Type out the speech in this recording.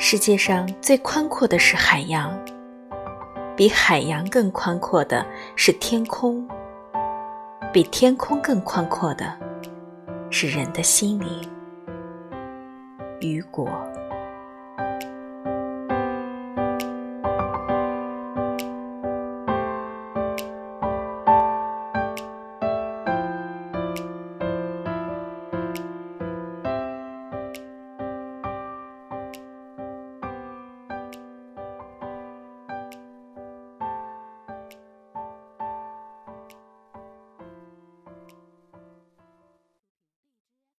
世界上最宽阔的是海洋比海洋更宽阔的是天空比天空更宽阔的是人的心灵。雨果。